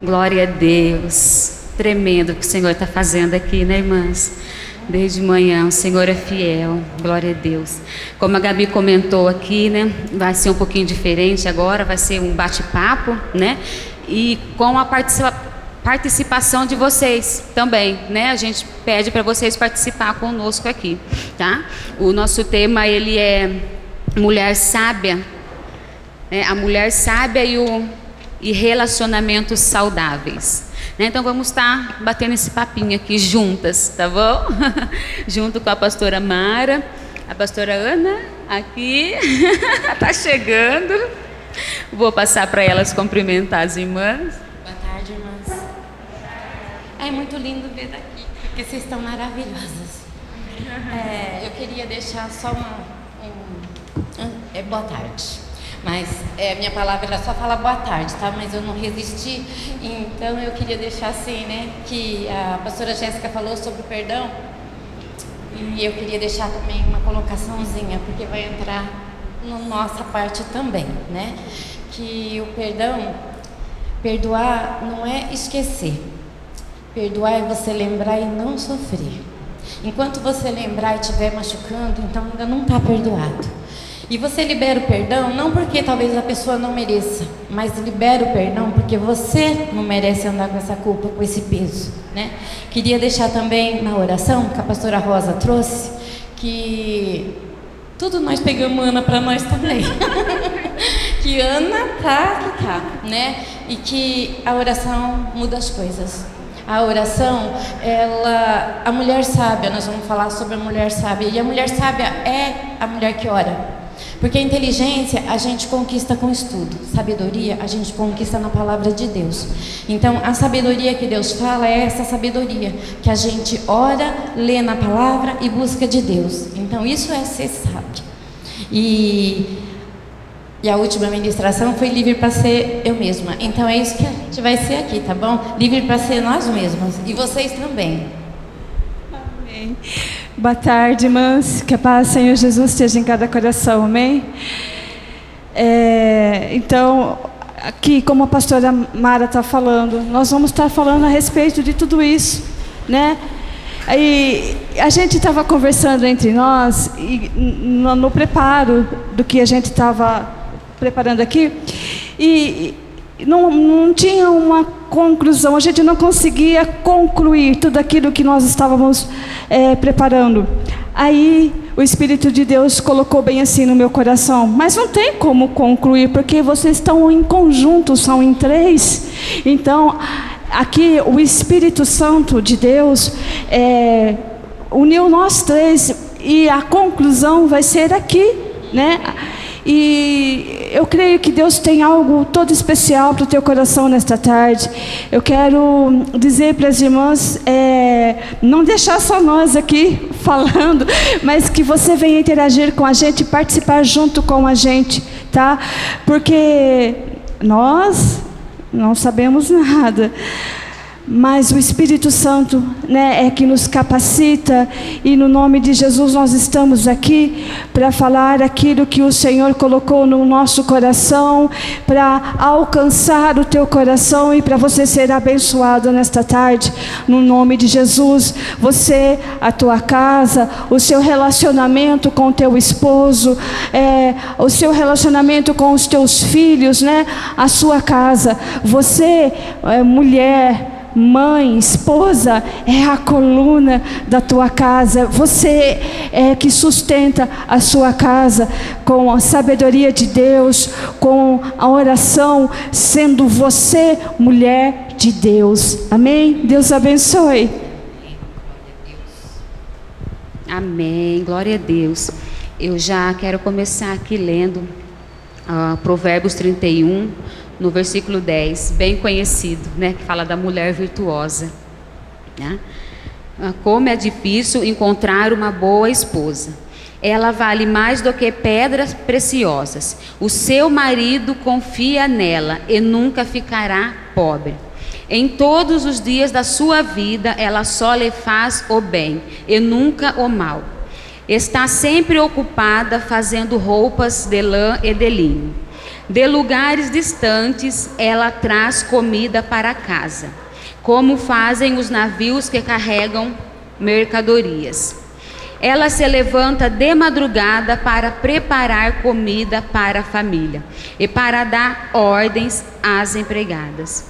Glória a Deus. Tremendo o que o Senhor está fazendo aqui, né, irmãs? Desde manhã, o Senhor é fiel. Glória a Deus. Como a Gabi comentou aqui, né? Vai ser um pouquinho diferente agora, vai ser um bate-papo, né? E com a participa participação de vocês também, né? A gente pede para vocês participar conosco aqui, tá? O nosso tema ele é mulher sábia, né? A mulher sábia e o e relacionamentos saudáveis. Né? Então vamos estar batendo esse papinho aqui juntas, tá bom? Junto com a pastora Mara, a pastora Ana, aqui, está chegando. Vou passar para elas cumprimentar as irmãs. Boa tarde, irmãs. É muito lindo ver daqui, porque vocês estão maravilhosas. É, eu queria deixar só uma. Um, é, boa tarde. Mas é, minha palavra era só falar boa tarde, tá? Mas eu não resisti. Então eu queria deixar assim, né? Que a pastora Jéssica falou sobre o perdão. E eu queria deixar também uma colocaçãozinha, porque vai entrar na nossa parte também, né? Que o perdão, perdoar não é esquecer. Perdoar é você lembrar e não sofrer. Enquanto você lembrar e estiver machucando, então ainda não está perdoado. E você libera o perdão não porque talvez a pessoa não mereça, mas libera o perdão porque você não merece andar com essa culpa, com esse peso, né? Queria deixar também na oração que a pastora Rosa trouxe que tudo nós pegamos Ana para nós também. que Ana tá que tá, né? E que a oração muda as coisas. A oração, ela, a mulher sábia, nós vamos falar sobre a mulher sábia. E a mulher sábia é a mulher que ora. Porque inteligência a gente conquista com estudo, sabedoria a gente conquista na palavra de Deus. Então, a sabedoria que Deus fala é essa sabedoria que a gente ora, lê na palavra e busca de Deus. Então, isso é ser sábio. E, e a última ministração foi livre para ser eu mesma. Então, é isso que a gente vai ser aqui, tá bom? Livre para ser nós mesmos e vocês também. Amém. Boa tarde, irmãs. Que a paz, Senhor Jesus, esteja em cada coração. Amém? É, então, aqui, como a pastora Mara está falando, nós vamos estar falando a respeito de tudo isso, né? E a gente estava conversando entre nós e, no, no, preparo do que a gente estava preparando aqui e não, não tinha uma conclusão, a gente não conseguia concluir tudo aquilo que nós estávamos é, preparando. Aí o Espírito de Deus colocou bem assim no meu coração, mas não tem como concluir, porque vocês estão em conjunto, são em três. Então, aqui o Espírito Santo de Deus é, uniu nós três e a conclusão vai ser aqui, né? E eu creio que Deus tem algo todo especial para o teu coração nesta tarde. Eu quero dizer para as irmãs, é, não deixar só nós aqui falando, mas que você venha interagir com a gente, participar junto com a gente, tá? Porque nós não sabemos nada mas o Espírito Santo né, é que nos capacita, e no nome de Jesus nós estamos aqui para falar aquilo que o Senhor colocou no nosso coração, para alcançar o teu coração e para você ser abençoado nesta tarde, no nome de Jesus. Você, a tua casa, o seu relacionamento com o teu esposo, é, o seu relacionamento com os teus filhos, né, a sua casa. Você, é, mulher, mãe, esposa, é a coluna da tua casa. Você é que sustenta a sua casa com a sabedoria de Deus, com a oração, sendo você mulher de Deus. Amém? Deus abençoe. Amém. Glória a Deus. Eu já quero começar aqui lendo uh, Provérbios 31 no versículo 10, bem conhecido, né, que fala da mulher virtuosa. Né? Ah, como é difícil encontrar uma boa esposa. Ela vale mais do que pedras preciosas. O seu marido confia nela e nunca ficará pobre. Em todos os dias da sua vida, ela só lhe faz o bem e nunca o mal. Está sempre ocupada fazendo roupas de lã e de linho De lugares distantes ela traz comida para casa, como fazem os navios que carregam mercadorias. Ela se levanta de madrugada para preparar comida para a família e para dar ordens às empregadas.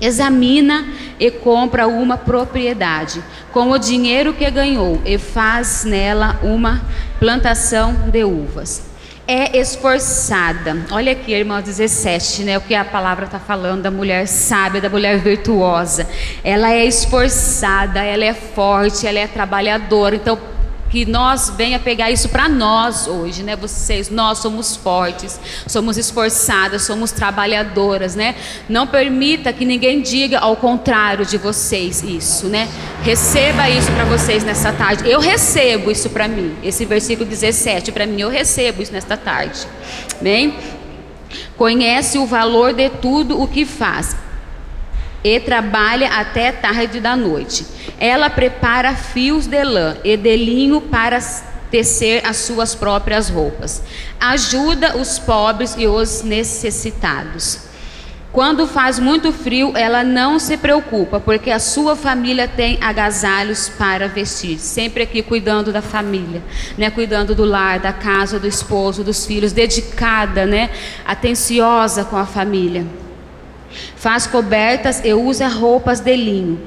Examina e compra uma propriedade com o dinheiro que ganhou e faz nela uma plantação de uvas. É esforçada. Olha aqui, irmão 17, né? O que a palavra está falando da mulher sábia, da mulher virtuosa. Ela é esforçada, ela é forte, ela é trabalhadora. Então, que nós venha pegar isso para nós hoje, né? Vocês, nós somos fortes, somos esforçadas, somos trabalhadoras, né? Não permita que ninguém diga ao contrário de vocês isso, né? Receba isso para vocês nessa tarde. Eu recebo isso para mim. Esse versículo 17 para mim, eu recebo isso nesta tarde. Bem? Conhece o valor de tudo o que faz e trabalha até tarde da noite. Ela prepara fios de lã e de linho para tecer as suas próprias roupas. Ajuda os pobres e os necessitados. Quando faz muito frio, ela não se preocupa, porque a sua família tem agasalhos para vestir. Sempre aqui cuidando da família, né? Cuidando do lar, da casa, do esposo, dos filhos, dedicada, né? Atenciosa com a família. Faz cobertas e usa roupas de linho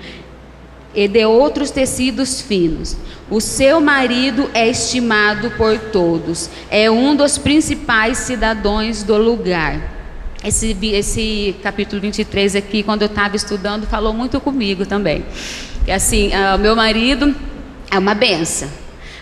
e de outros tecidos finos. O seu marido é estimado por todos, é um dos principais cidadãos do lugar. Esse, esse capítulo 23 aqui, quando eu estava estudando, falou muito comigo também. E assim, uh, meu marido é uma benção.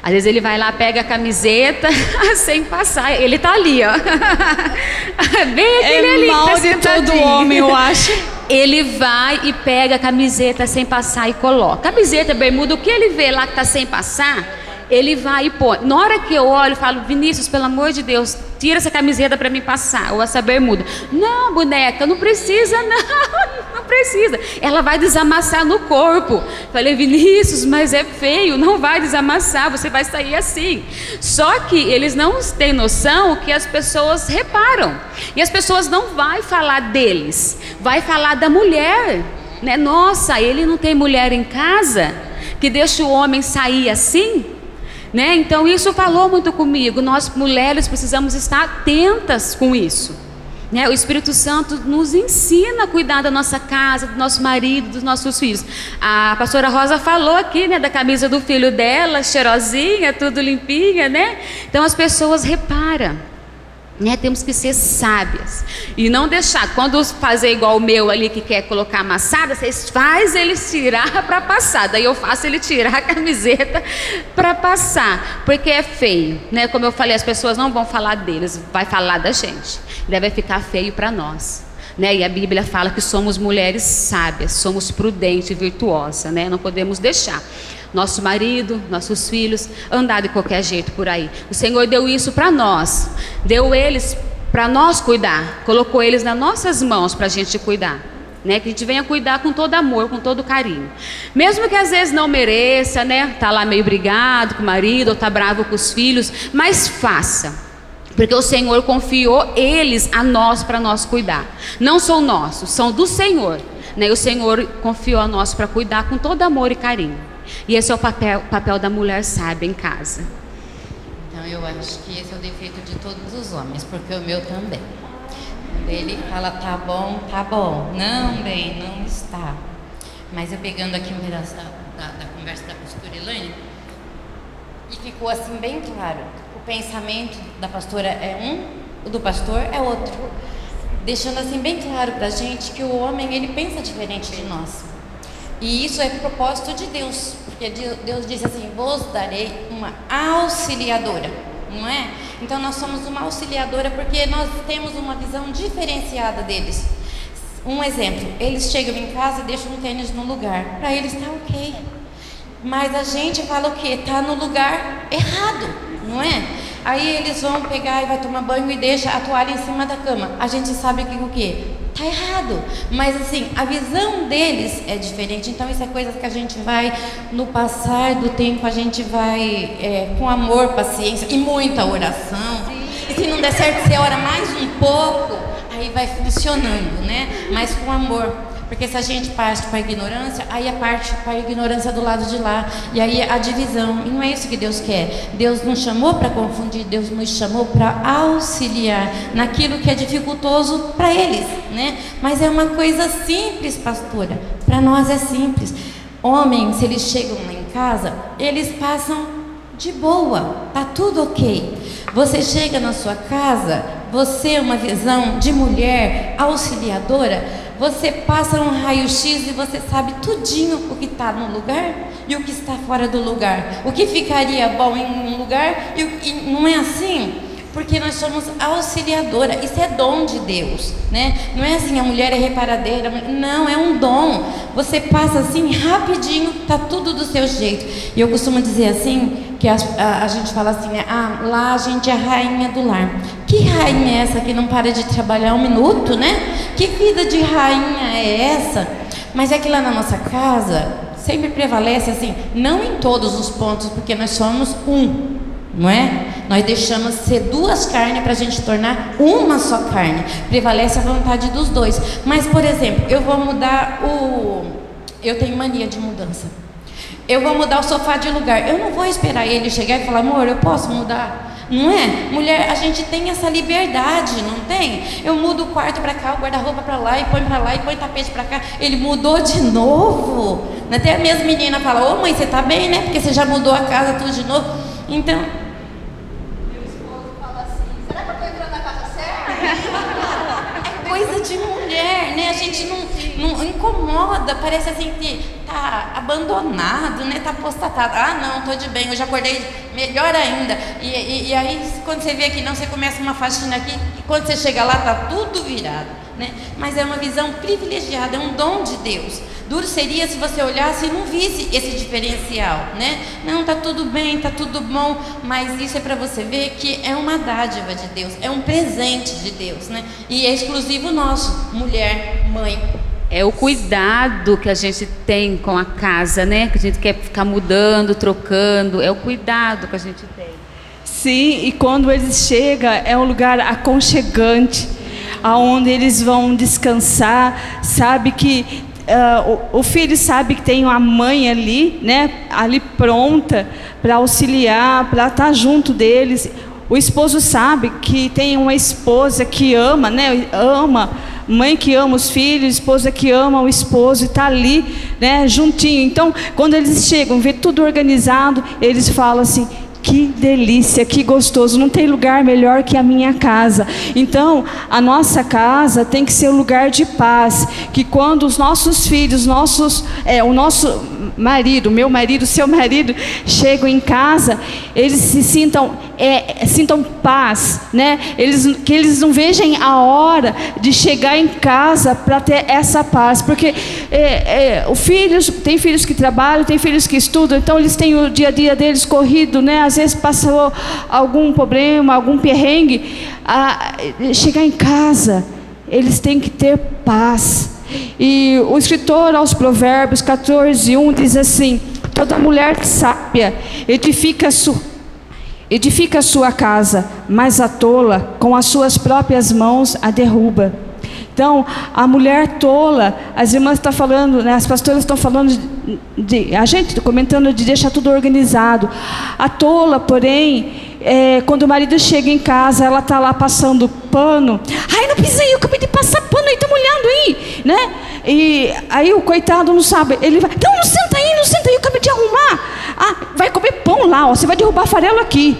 Às vezes ele vai lá, pega a camiseta sem passar. Ele tá ali, ó. Bem aquele é ali. Mal tá de todo homem, eu acho. Ele vai e pega a camiseta sem passar e coloca. Camiseta, bermuda, o que ele vê lá que tá sem passar, ele vai e põe. Na hora que eu olho, eu falo, Vinícius, pelo amor de Deus, tira essa camiseta para mim passar, ou essa bermuda. Não, boneca, não precisa, não, não precisa. Ela vai desamassar no corpo. Falei, Vinícius, mas é feio, não vai desamassar, você vai sair assim. Só que eles não têm noção que as pessoas reparam. E as pessoas não vai falar deles, vai falar da mulher. Né? Nossa, ele não tem mulher em casa que deixa o homem sair assim? Né? Então isso falou muito comigo. Nós mulheres precisamos estar atentas com isso. Né? O Espírito Santo nos ensina a cuidar da nossa casa, do nosso marido, dos nossos filhos. A pastora Rosa falou aqui, né, da camisa do filho dela, cheirosinha, tudo limpinha, né? Então as pessoas reparam. Né, temos que ser sábias e não deixar. Quando fazer igual o meu ali que quer colocar amassada, vocês faz ele tirar para passar. Daí eu faço ele tirar a camiseta para passar, porque é feio, né? Como eu falei, as pessoas não vão falar deles, vai falar da gente. Deve ficar feio para nós. Né? E a Bíblia fala que somos mulheres sábias, somos prudentes e virtuosas, né? Não podemos deixar nosso marido, nossos filhos, andar de qualquer jeito por aí. O Senhor deu isso para nós, deu eles para nós cuidar, colocou eles nas nossas mãos para a gente cuidar. Né, que a gente venha cuidar com todo amor, com todo carinho. Mesmo que às vezes não mereça, né? Tá lá meio brigado com o marido, ou tá bravo com os filhos, mas faça. Porque o Senhor confiou eles a nós para nós cuidar. Não são nossos, são do Senhor. Né? O Senhor confiou a nós para cuidar com todo amor e carinho. E esse é o papel, papel da mulher sábia em casa. Então eu acho que esse é o defeito de todos os homens, porque o meu também. Ele fala tá bom, tá bom. Não, bem, não está. Mas eu pegando aqui um pedaço da, da, da conversa da pastora Elaine, e ficou assim bem claro. O pensamento da pastora é um, o do pastor é outro. Deixando assim bem claro pra gente que o homem ele pensa diferente de nós. E isso é propósito de Deus, porque Deus disse assim: Vos darei uma auxiliadora, não é? Então nós somos uma auxiliadora porque nós temos uma visão diferenciada deles. Um exemplo: eles chegam em casa e deixam um tênis no lugar, para eles está ok. Mas a gente fala o que? Está no lugar errado, não é? Aí eles vão pegar e vai tomar banho e deixa a toalha em cima da cama. A gente sabe que o que? Tá errado. Mas assim, a visão deles é diferente. Então isso é coisa que a gente vai, no passar do tempo, a gente vai é, com amor, paciência e muita oração. E se não der certo, você ora mais um pouco, aí vai funcionando, né? Mas com amor. Porque se a gente parte para a ignorância, aí a parte para a ignorância do lado de lá. E aí a divisão. E não é isso que Deus quer. Deus não chamou para confundir, Deus nos chamou para auxiliar naquilo que é dificultoso para eles, né? Mas é uma coisa simples, pastora. Para nós é simples. Homens, se eles chegam lá em casa, eles passam de boa, tá tudo ok. Você chega na sua casa, você é uma visão de mulher auxiliadora, você passa um raio-x e você sabe tudinho o que está no lugar e o que está fora do lugar. O que ficaria bom em um lugar e, e não é assim? Porque nós somos auxiliadora, isso é dom de Deus, né? Não é assim, a mulher é reparadeira, não, é um dom. Você passa assim rapidinho, tá tudo do seu jeito. E eu costumo dizer assim, que a, a, a gente fala assim, né? ah, lá a gente é a rainha do lar. Que rainha é essa que não para de trabalhar um minuto, né? Que vida de rainha é essa? Mas é que lá na nossa casa sempre prevalece assim, não em todos os pontos, porque nós somos um, não é? Nós deixamos ser duas carnes para a gente tornar uma só carne. Prevalece a vontade dos dois. Mas, por exemplo, eu vou mudar o. Eu tenho mania de mudança. Eu vou mudar o sofá de lugar. Eu não vou esperar ele chegar e falar, amor, eu posso mudar? Não é? Mulher, a gente tem essa liberdade, não tem? Eu mudo o quarto para cá, o guarda-roupa para lá, e põe para lá, e põe tapete para cá. Ele mudou de novo. Até a mesma menina fala, ô mãe, você está bem, né? Porque você já mudou a casa tudo de novo. Então, de mulher, né? A gente não, não incomoda, parece assim que tá abandonado, né? Tá apostatado. Ah, não, tô de bem, eu já acordei melhor ainda. E, e, e aí, quando você vê que não, você começa uma faxina aqui, e quando você chega lá, tá tudo virado, né? Mas é uma visão privilegiada, é um dom de Deus. Duro seria se você olhasse e não visse esse diferencial, né? Não, tá tudo bem, tá tudo bom, mas isso é para você ver que é uma dádiva de Deus, é um presente de Deus, né? E é exclusivo nosso, mulher, mãe. É o cuidado que a gente tem com a casa, né? Que a gente quer ficar mudando, trocando. É o cuidado que a gente tem. Sim, e quando eles chegam, é um lugar aconchegante, aonde eles vão descansar, sabe que Uh, o, o, filho sabe que tem uma mãe ali, né, ali pronta para auxiliar, para estar tá junto deles. O esposo sabe que tem uma esposa que ama, né, ama, mãe que ama os filhos, esposa que ama o esposo e está ali, né, juntinho. Então, quando eles chegam, vê tudo organizado, eles falam assim: que delícia, que gostoso. Não tem lugar melhor que a minha casa. Então, a nossa casa tem que ser um lugar de paz. Que quando os nossos filhos, nossos, é, o nosso marido, meu marido, seu marido, chegam em casa, eles se sintam, é, sintam paz, né? Eles, que eles não vejam a hora de chegar em casa para ter essa paz, porque é, é, o filhos, tem filhos que trabalham, tem filhos que estudam, então eles têm o dia a dia deles corrido, né? Vezes passou algum problema, algum perrengue, a, chegar em casa, eles têm que ter paz. E o escritor aos Provérbios 14, 1 diz assim: Toda mulher sábia edifica, su, edifica sua casa, mas a tola com as suas próprias mãos a derruba. Então, a mulher tola, as irmãs estão falando, né, as pastoras estão falando de, de, a gente comentando de deixar tudo organizado. A tola, porém, é, quando o marido chega em casa, ela está lá passando pano. Ai, não pisei, eu acabei de passar pano aí, está molhando aí, né? E aí o coitado não sabe, ele vai, não, não senta aí, não senta aí, eu acabei de arrumar. Ah, vai comer pão lá, ó, você vai derrubar farelo aqui.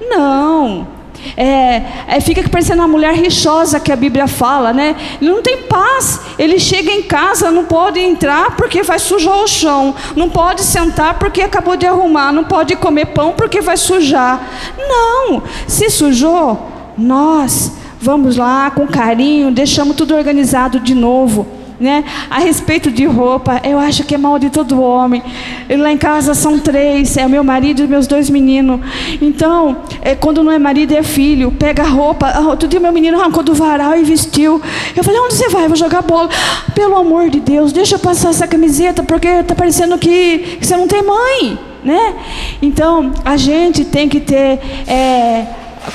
Não. É, é, fica parecendo uma mulher rixosa que a Bíblia fala, né? Ele não tem paz. Ele chega em casa, não pode entrar porque vai sujar o chão. Não pode sentar porque acabou de arrumar. Não pode comer pão porque vai sujar. Não. Se sujou, nós vamos lá com carinho, deixamos tudo organizado de novo né? A respeito de roupa, eu acho que é mal de todo homem. lá em casa são três, é o meu marido e meus dois meninos. Então, é, quando não é marido, é filho. Pega a roupa. Ah, outro dia meu menino arrancou do varal e vestiu. Eu falei, onde você vai? Vou jogar bola. Pelo amor de Deus, deixa eu passar essa camiseta, porque está parecendo que, que, você não tem mãe. Né? Então, a gente tem que ter. É,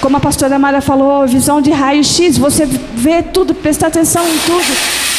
como a pastora Mara falou, visão de raio-x, você vê tudo, prestar atenção em tudo.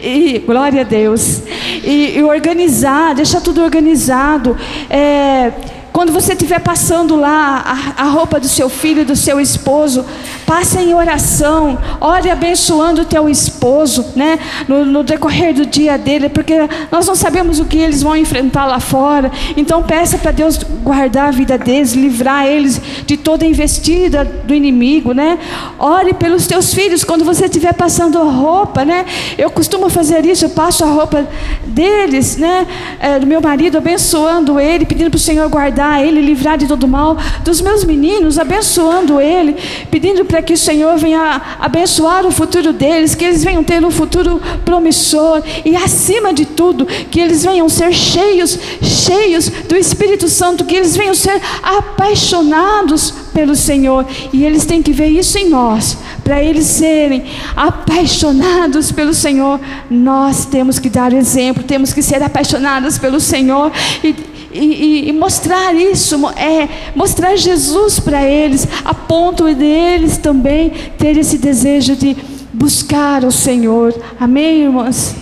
E glória a Deus. E, e organizar, deixar tudo organizado. É, quando você estiver passando lá a, a, roupa do seu filho, do seu esposo, passe em oração, ore abençoando o teu esposo, né? No, no, decorrer do dia dele, porque nós não sabemos o que eles vão enfrentar lá fora. Então peça para Deus guardar a vida deles, livrar eles de toda investida do inimigo, né? Ore pelos teus filhos quando você estiver passando roupa, né? Eu costumo fazer isso, eu passo a roupa deles, né? É, do meu marido, abençoando ele, pedindo para o Senhor guardar ele, livrar de todo mal, dos meus meninos, abençoando ele, pedindo para que o Senhor venha abençoar o futuro deles, que eles venham ter um futuro promissor e acima de tudo, que eles venham ser cheios, cheios do Espírito Santo, que eles venham ser apaixonados pelo Senhor, e eles têm que ver isso em nós, para eles serem apaixonados pelo Senhor, nós temos que dar exemplo, temos que ser apaixonados pelo Senhor e e, e, mostrar isso, é, mostrar Jesus para eles, a ponto deles também ter esse desejo de buscar o Senhor. Amém, irmãs?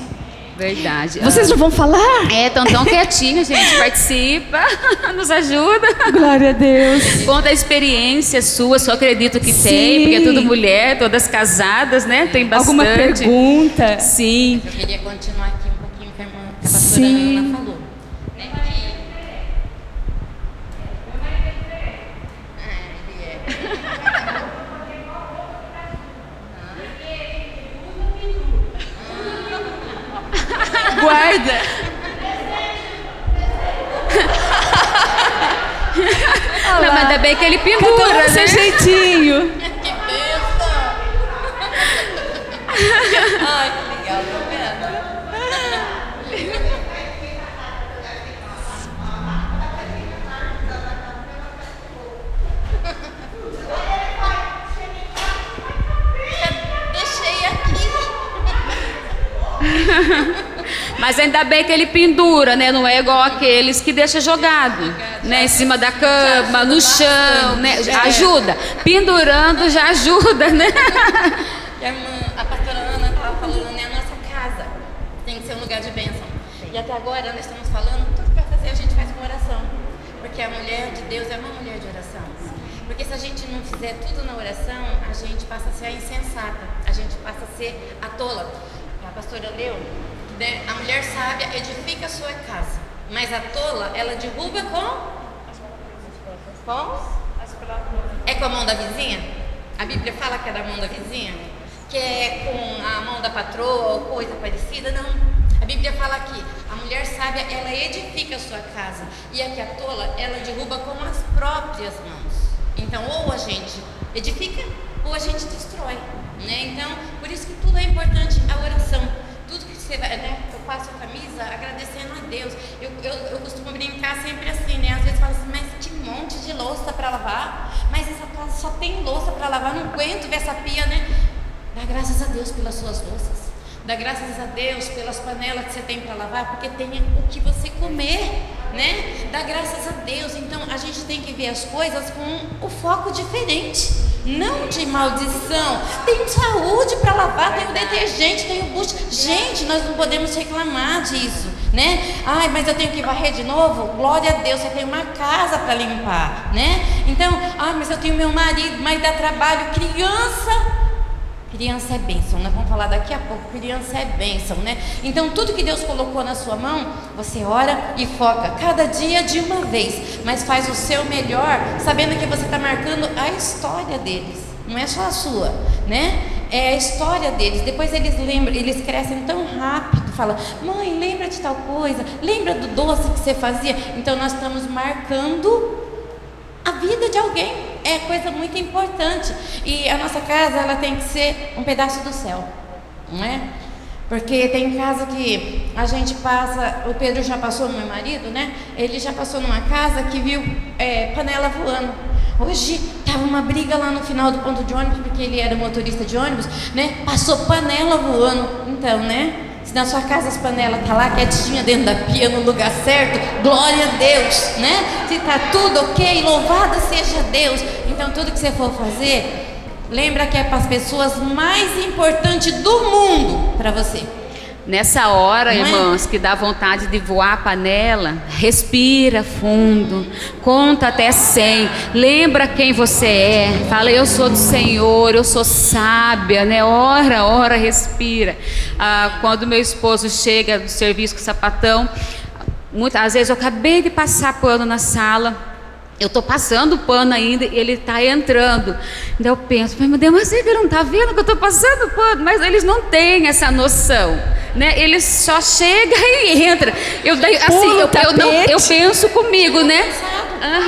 Verdade. Vocês não vão falar? É, estão tão quietinhos, gente. Participa, nos ajuda. Glória a Deus. Conta a experiência sua, só acredito que Sim. tem, porque é tudo mulher, todas casadas, né? Tem bastante. Alguma pergunta? Sim. Eu queria continuar aqui um pouquinho com a irmã, que a pastora Sim. Ana falou. Bem que ele pendura, né? seu jeitinho. que besta. Ai, que legal, tá vendo? Deixei aqui. Mas ainda bem que ele pendura, né? Não é igual aqueles que deixa jogado, né? Em cima da cama, no chão, né? Ajuda. Pendurando já ajuda, né? E a, irmã, a pastora Ana estava falando, né? A nossa casa tem que ser um lugar de bênção. E até agora nós estamos falando, tudo vai fazer a gente faz com oração. Porque a mulher de Deus é uma mulher de oração. Porque se a gente não fizer tudo na oração, a gente passa a ser a insensata, a gente passa a ser a tola. A pastora leu né? A mulher sábia edifica a sua casa, mas a tola ela derruba com com é com a mão da vizinha? A Bíblia fala que é da mão da vizinha? Que é com a mão da patroa ou coisa parecida? Não. A Bíblia fala que a mulher sábia ela edifica a sua casa e a que a tola ela derruba com as próprias mãos. Então, ou a gente edifica ou a gente destrói. Né? Então, por isso que tudo é importante a oração tudo que você vai, né? Eu passo a camisa agradecendo a Deus. Eu, eu, eu costumo brincar sempre assim, né? Às vezes falo assim, mas que monte de louça para lavar. Mas essa casa só tem lavar, não aguento ver essa pia, né? Dá graças a Deus pelas suas louças. Dá graças a Deus pelas panelas que você tem para lavar, porque tem o que você comer, né? Dá graças a Deus. Então a gente tem que ver as coisas com o foco diferente não de maldição. Tem saúde para lavar, tem o detergente, tem o bucho. Gente, nós não podemos reclamar disso, né? Ai, mas eu tenho que varrer de novo? Glória a Deus, você tem uma casa para limpar, né? Então, ai, mas eu tenho meu marido, mas dá trabalho, criança. Criança é bênção, nós vamos falar daqui a pouco. Criança é bênção, né? Então, tudo que Deus colocou na sua mão, você ora e foca, cada dia de uma vez, mas faz o seu melhor, sabendo que você está marcando a história deles, não é só a sua, né? É a história deles. Depois eles lembram, eles crescem tão rápido, fala, mãe, lembra de tal coisa, lembra do doce que você fazia. Então, nós estamos marcando a vida de alguém é coisa muito importante. E a nossa casa ela tem que ser um pedaço do céu, não é? Porque tem casa que a gente passa, o Pedro já passou, meu marido, né? Ele já passou numa casa que viu é, panela voando. Hoje estava uma briga lá no final do ponto de ônibus, porque ele era motorista de ônibus, né? Passou panela voando. Então, né? Se na sua casa as panelas tá lá quietinha dentro da pia no lugar certo, glória a Deus, né? Se tá tudo ok, louvado seja Deus. Então tudo que você for fazer, lembra que é para as pessoas mais importantes do mundo para você. Nessa hora, Não é? irmãos, que dá vontade de voar a panela, respira fundo, conta até 100, lembra quem você é, fala eu sou do Senhor, eu sou sábia, né? Ora, ora, respira. Ah, quando meu esposo chega do serviço com o sapatão, muitas vezes eu acabei de passar pano na sala, eu estou passando o pano ainda e ele está entrando. Daí eu penso, meu Deus, mas ele não está vendo que eu estou passando o pano? Mas eles não têm essa noção. Né? Eles só chega e entra. Eu, daí, assim, eu, eu, não, eu penso comigo, né?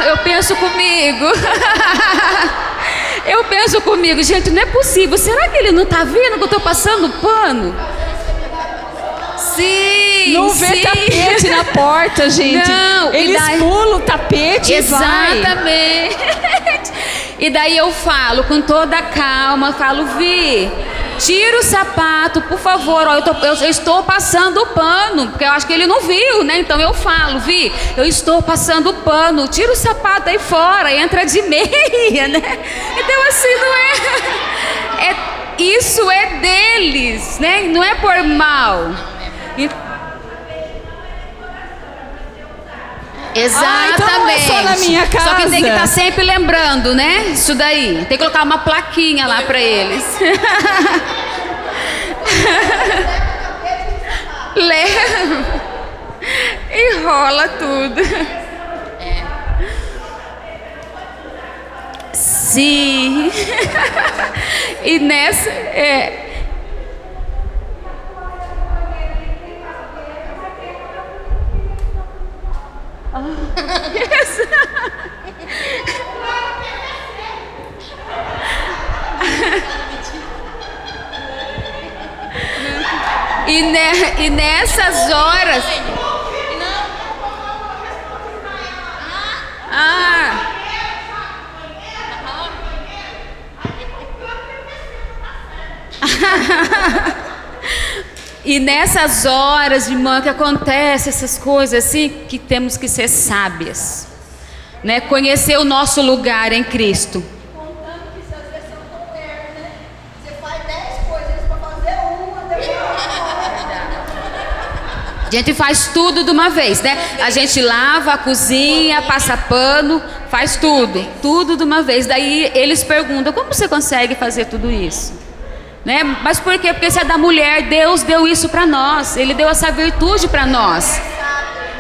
Eu penso comigo. eu penso comigo, gente, não é possível. Será que ele não está vendo que eu estou passando pano? Sim, Não vê sim. tapete na porta, gente. Não, Eles daí... pulam o tapete Exatamente. e. E daí eu falo com toda calma, falo, Vi, tira o sapato, por favor. Ó, eu, tô, eu, eu, estou passando o pano, porque eu acho que ele não viu, né? Então eu falo, Vi, eu estou passando o pano, tira o sapato aí fora, entra de meia, né? Então assim, não é. é isso é deles, né? Não é por mal. Exatamente. Ah, então é só na minha casa. Só que tem que estar tá sempre lembrando, né? Isso daí. Tem que colocar uma plaquinha lá para eles. Leva. E rola tudo. É. Sim. e nessa. É, e, ne, e nessas horas. Ah. E nessas horas, irmã, que acontece essas coisas assim, que temos que ser sábias, né? Conhecer o nosso lugar em Cristo. A gente faz tudo de uma vez, né? A gente lava, cozinha, passa pano, faz tudo, tudo de uma vez. Daí eles perguntam: como você consegue fazer tudo isso? Né? Mas por quê? Porque se é da mulher, Deus deu isso para nós. Ele deu essa virtude para nós.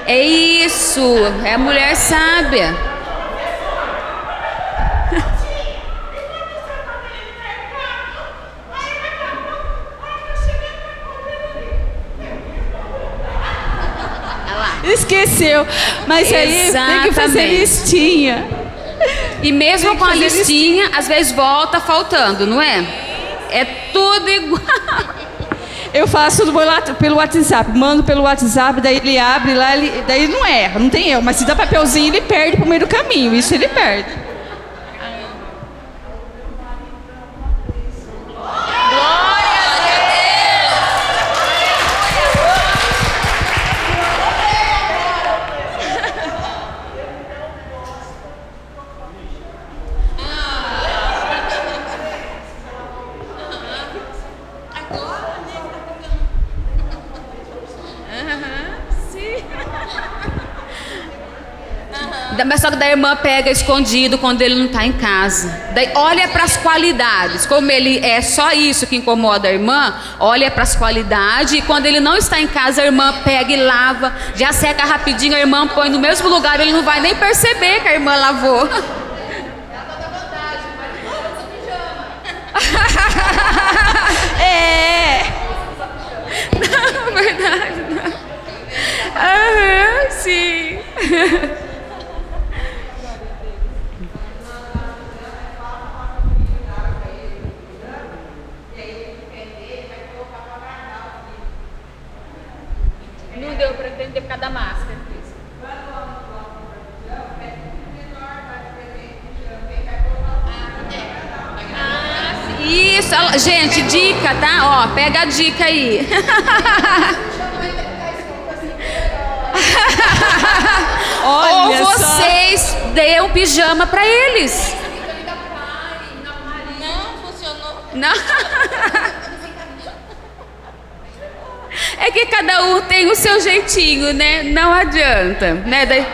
É isso, é a mulher sábia. Esqueceu. Mas aí tem que fazer listinha. E mesmo com a listinha, listinha, às vezes volta faltando, não é? É tudo igual. Eu faço pelo WhatsApp, mando pelo WhatsApp, daí ele abre lá, ele, daí não erra, não tem erro. Mas se dá papelzinho, ele perde pro meio do caminho. Isso ele perde. Mas só que da irmã pega escondido quando ele não está em casa. Daí olha para as qualidades. Como ele é só isso que incomoda a irmã, olha para as qualidades. E quando ele não está em casa, a irmã pega e lava. Já seca rapidinho, a irmã põe no mesmo lugar. Ele não vai nem perceber que a irmã lavou. é. Não, verdade, não. Aham, sim. cada máscara. Isso, gente, dica, tá? Ó, pega a dica aí. Olha Ou vocês só. dê o pijama para eles. Não funcionou. Não. É que cada um tem o seu jeitinho, né? Não adianta, né? Daí...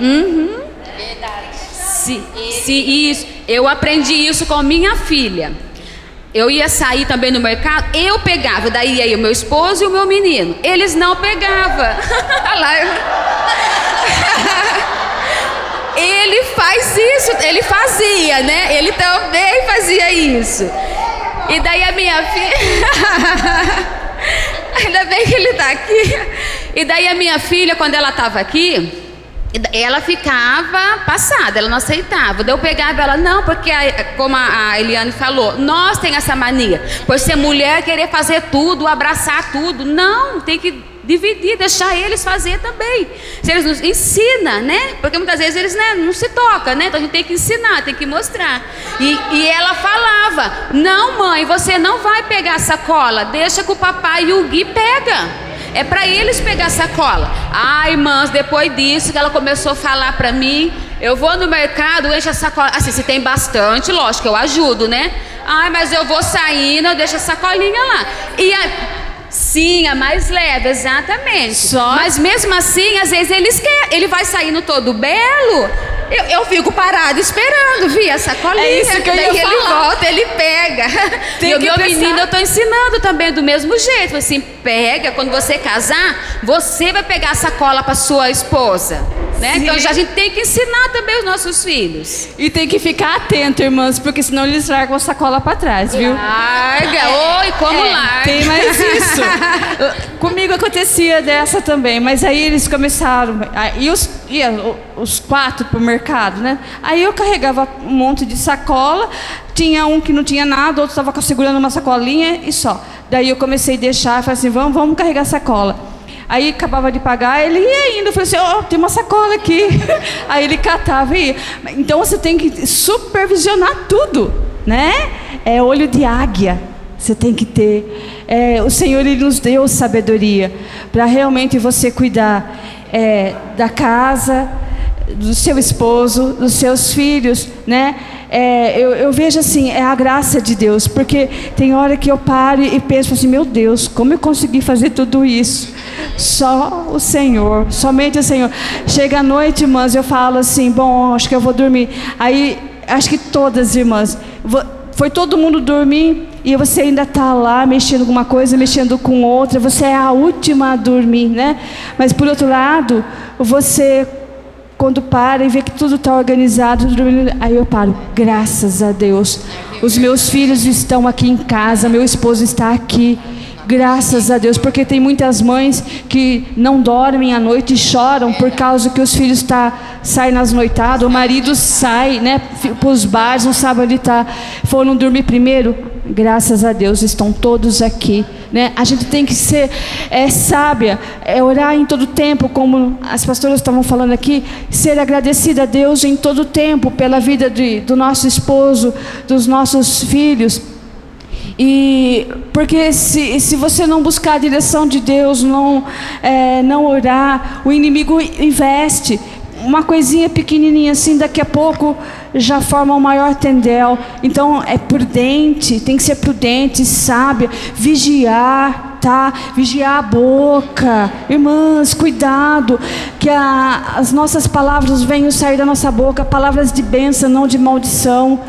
Uhum. Verdade. Se, se isso, eu aprendi isso com minha filha. Eu ia sair também no mercado, eu pegava, daí ia o meu esposo e o meu menino. Eles não pegavam. ele faz isso, ele fazia, né? Ele também fazia isso. E daí a minha filha. Ainda bem que ele está aqui. E daí a minha filha, quando ela estava aqui, ela ficava passada, ela não aceitava. Daí eu pegava ela, não, porque a, como a, Eliane falou, nós tem essa mania, por ser mulher, querer fazer tudo, abraçar tudo. Não, tem que dividir, deixar eles fazer também. Se eles nos ensinam, né? Porque muitas vezes eles né, não se tocam, né? Então a gente tem que ensinar, tem que mostrar. E, e ela falava: Não, mãe, você não vai pegar a sacola, deixa que o papai e o Gui pega. É para eles pegar sacola. Ai, irmãs, depois disso que ela começou a falar para mim, eu vou no mercado, encho a sacola. Assim, se tem bastante, lógico, eu ajudo, né? Ai, mas eu vou saindo, eu deixo a sacolinha lá. E a, Sim, a mais leve, exatamente. Só... Mas mesmo assim, às vezes eles querem, ele vai saindo todo belo. Eu, eu fico parado esperando, vi a sacolinha. É isso que eu Daí ia ele falar. volta, ele pega. Tem e o meu pensar... menino eu estou ensinando também do mesmo jeito. Assim, pega, quando você casar, você vai pegar a sacola para sua esposa. Né? Então já a gente tem que ensinar também os nossos filhos. E tem que ficar atento, irmãs, porque senão eles largam a sacola para trás, viu? Larga, oi, como é, larga. Tem mais isso. Comigo acontecia dessa também, mas aí eles começaram, e os, ia, os quatro pro mercado, né? Aí eu carregava um monte de sacola, tinha um que não tinha nada, outro estava segurando uma sacolinha e só. Daí eu comecei a deixar, falei assim, vamos, vamos carregar sacola. Aí acabava de pagar, ele ia indo, eu falei assim, ó, oh, tem uma sacola aqui. Aí ele catava e ia. Então você tem que supervisionar tudo, né? É olho de águia, você tem que ter. É, o Senhor ele nos deu sabedoria para realmente você cuidar é, da casa, do seu esposo, dos seus filhos, né? É, eu, eu, vejo assim, é a graça de Deus, porque tem hora que eu paro e penso assim, meu Deus, como eu consegui fazer tudo isso? Só o Senhor, somente o Senhor. Chega a noite, irmãs, eu falo assim, bom, acho que eu vou dormir. Aí, acho que todas, irmãs, foi todo mundo dormir e você ainda está lá mexendo com alguma coisa, mexendo com outra, você é a última a dormir, né? Mas por outro lado, você quando para e vê que tudo está organizado, aí eu paro, graças a Deus. Os meus filhos estão aqui em casa, meu esposo está aqui. Graças a Deus, porque tem muitas mães que não dormem à noite e choram por causa que os filhos tá, saem nas noitadas, o marido sai né, para os bares, não sabe onde está. Foram dormir primeiro? Graças a Deus, estão todos aqui. Né? A gente tem que ser é, sábia, é orar em todo tempo, como as pastoras estavam falando aqui, ser agradecida a Deus em todo tempo pela vida de, do nosso esposo, dos nossos filhos. E porque se, se você não buscar a direção de Deus, não, é, não orar, o inimigo investe uma coisinha pequenininha assim, daqui a pouco já forma um maior tendel. Então é prudente, tem que ser prudente, sábia, vigiar, tá? Vigiar a boca. Irmãs, cuidado, que a, as nossas palavras venham sair da nossa boca, palavras de bênção, não de maldição.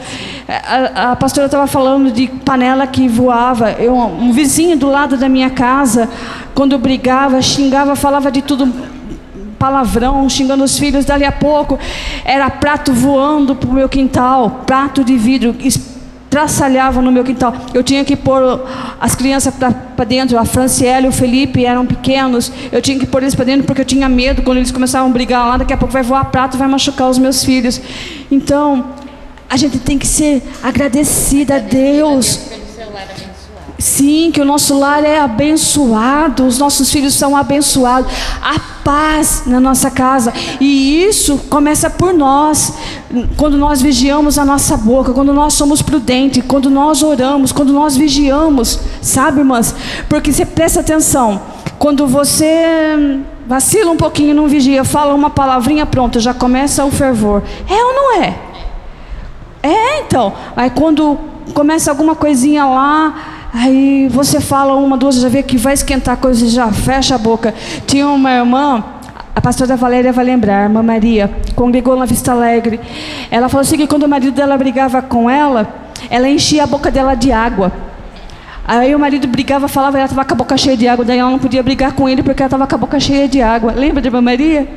É, a, a pastora estava falando de panela que voava. Eu, um vizinho do lado da minha casa, quando brigava, xingava, falava de tudo palavrão, xingando os filhos. Dali a pouco era prato voando para o meu quintal, prato de vidro traçalhavam no meu quintal. Eu tinha que pôr as crianças para dentro. A Franciele e o Felipe eram pequenos. Eu tinha que pôr eles para dentro porque eu tinha medo quando eles começavam a brigar lá. Daqui a pouco vai voar prato, vai machucar os meus filhos. Então, a gente tem que ser agradecida a Deus. Sim, que o nosso lar é abençoado, os nossos filhos são abençoados, a paz na nossa casa, e isso começa por nós, quando nós vigiamos a nossa boca, quando nós somos prudentes, quando nós oramos, quando nós vigiamos, sabe, irmãs? Porque você presta atenção, quando você vacila um pouquinho, não vigia, fala uma palavrinha, pronto, já começa o fervor. É ou não é? É, então. Aí quando começa alguma coisinha lá, Aí você fala uma, duas, já vê que vai esquentar a coisa, já fecha a boca. Tinha uma irmã, a pastora Valéria vai lembrar, a irmã Maria, congregou na Vista Alegre. Ela falou assim que quando o marido dela brigava com ela, ela enchia a boca dela de água. Aí o marido brigava, falava, ela estava com a boca cheia de água, daí ela não podia brigar com ele porque ela estava com a boca cheia de água. Lembra de Irmã Maria?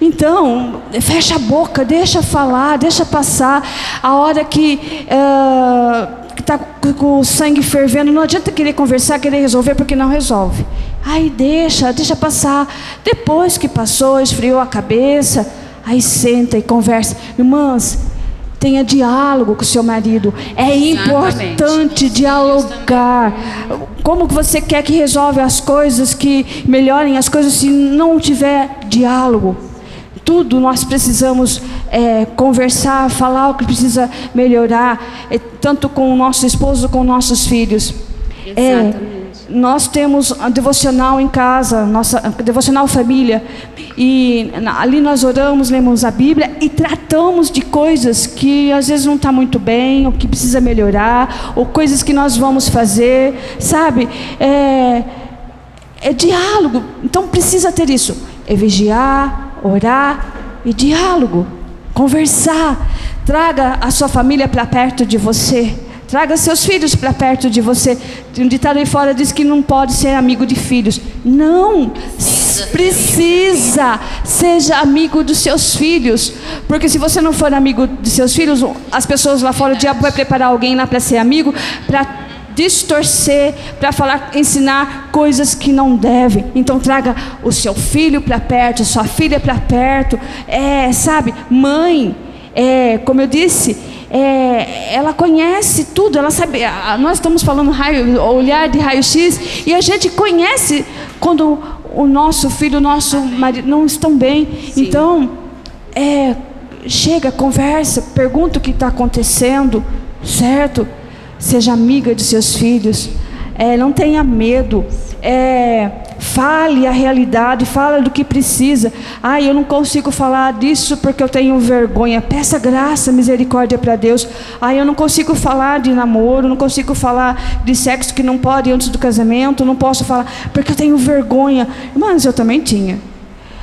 Então, fecha a boca, deixa falar, deixa passar. A hora que uh, está com o sangue fervendo, não adianta querer conversar, querer resolver, porque não resolve. Aí deixa, deixa passar. Depois que passou, esfriou a cabeça, aí senta e conversa. Irmãs, tenha diálogo com o seu marido. É importante dialogar. Como que você quer que resolva as coisas, que melhorem as coisas se não tiver diálogo? tudo nós precisamos é, conversar, falar o que precisa melhorar, é, tanto com o nosso esposo, com nossos filhos. É, nós temos a devocional em casa, nossa devocional família, e ali nós oramos, lemos a Bíblia e tratamos de coisas que às vezes não está muito bem, ou que precisa melhorar, ou coisas que nós vamos fazer, sabe? É, é diálogo, então precisa ter isso, é vigiar, orar e diálogo, conversar. Traga a sua família para perto de você. Traga seus filhos para perto de você. Um ditado aí fora diz que não pode ser amigo de filhos. Não, precisa. precisa. Seja amigo dos seus filhos. Porque se você não for amigo de seus filhos, as pessoas lá fora, o diabo vai preparar alguém lá para ser amigo, para distorcer, para falar, ensinar coisas que não devem. Então traga o seu filho para perto, sua filha para perto. É, sabe, mãe, é, como eu disse, é, ela conhece tudo, ela sabe. Nós estamos falando raio, olhar de raio-x e a gente conhece quando o nosso filho, o nosso marido não estão bem. Sim. Então, é, chega, conversa, pergunta o que está acontecendo, certo? seja amiga de seus filhos, é, não tenha medo, é, fale a realidade, fale do que precisa. Ah, eu não consigo falar disso porque eu tenho vergonha. Peça graça, misericórdia para Deus. Ah, eu não consigo falar de namoro, não consigo falar de sexo que não pode antes do casamento, não posso falar porque eu tenho vergonha. Mas eu também tinha.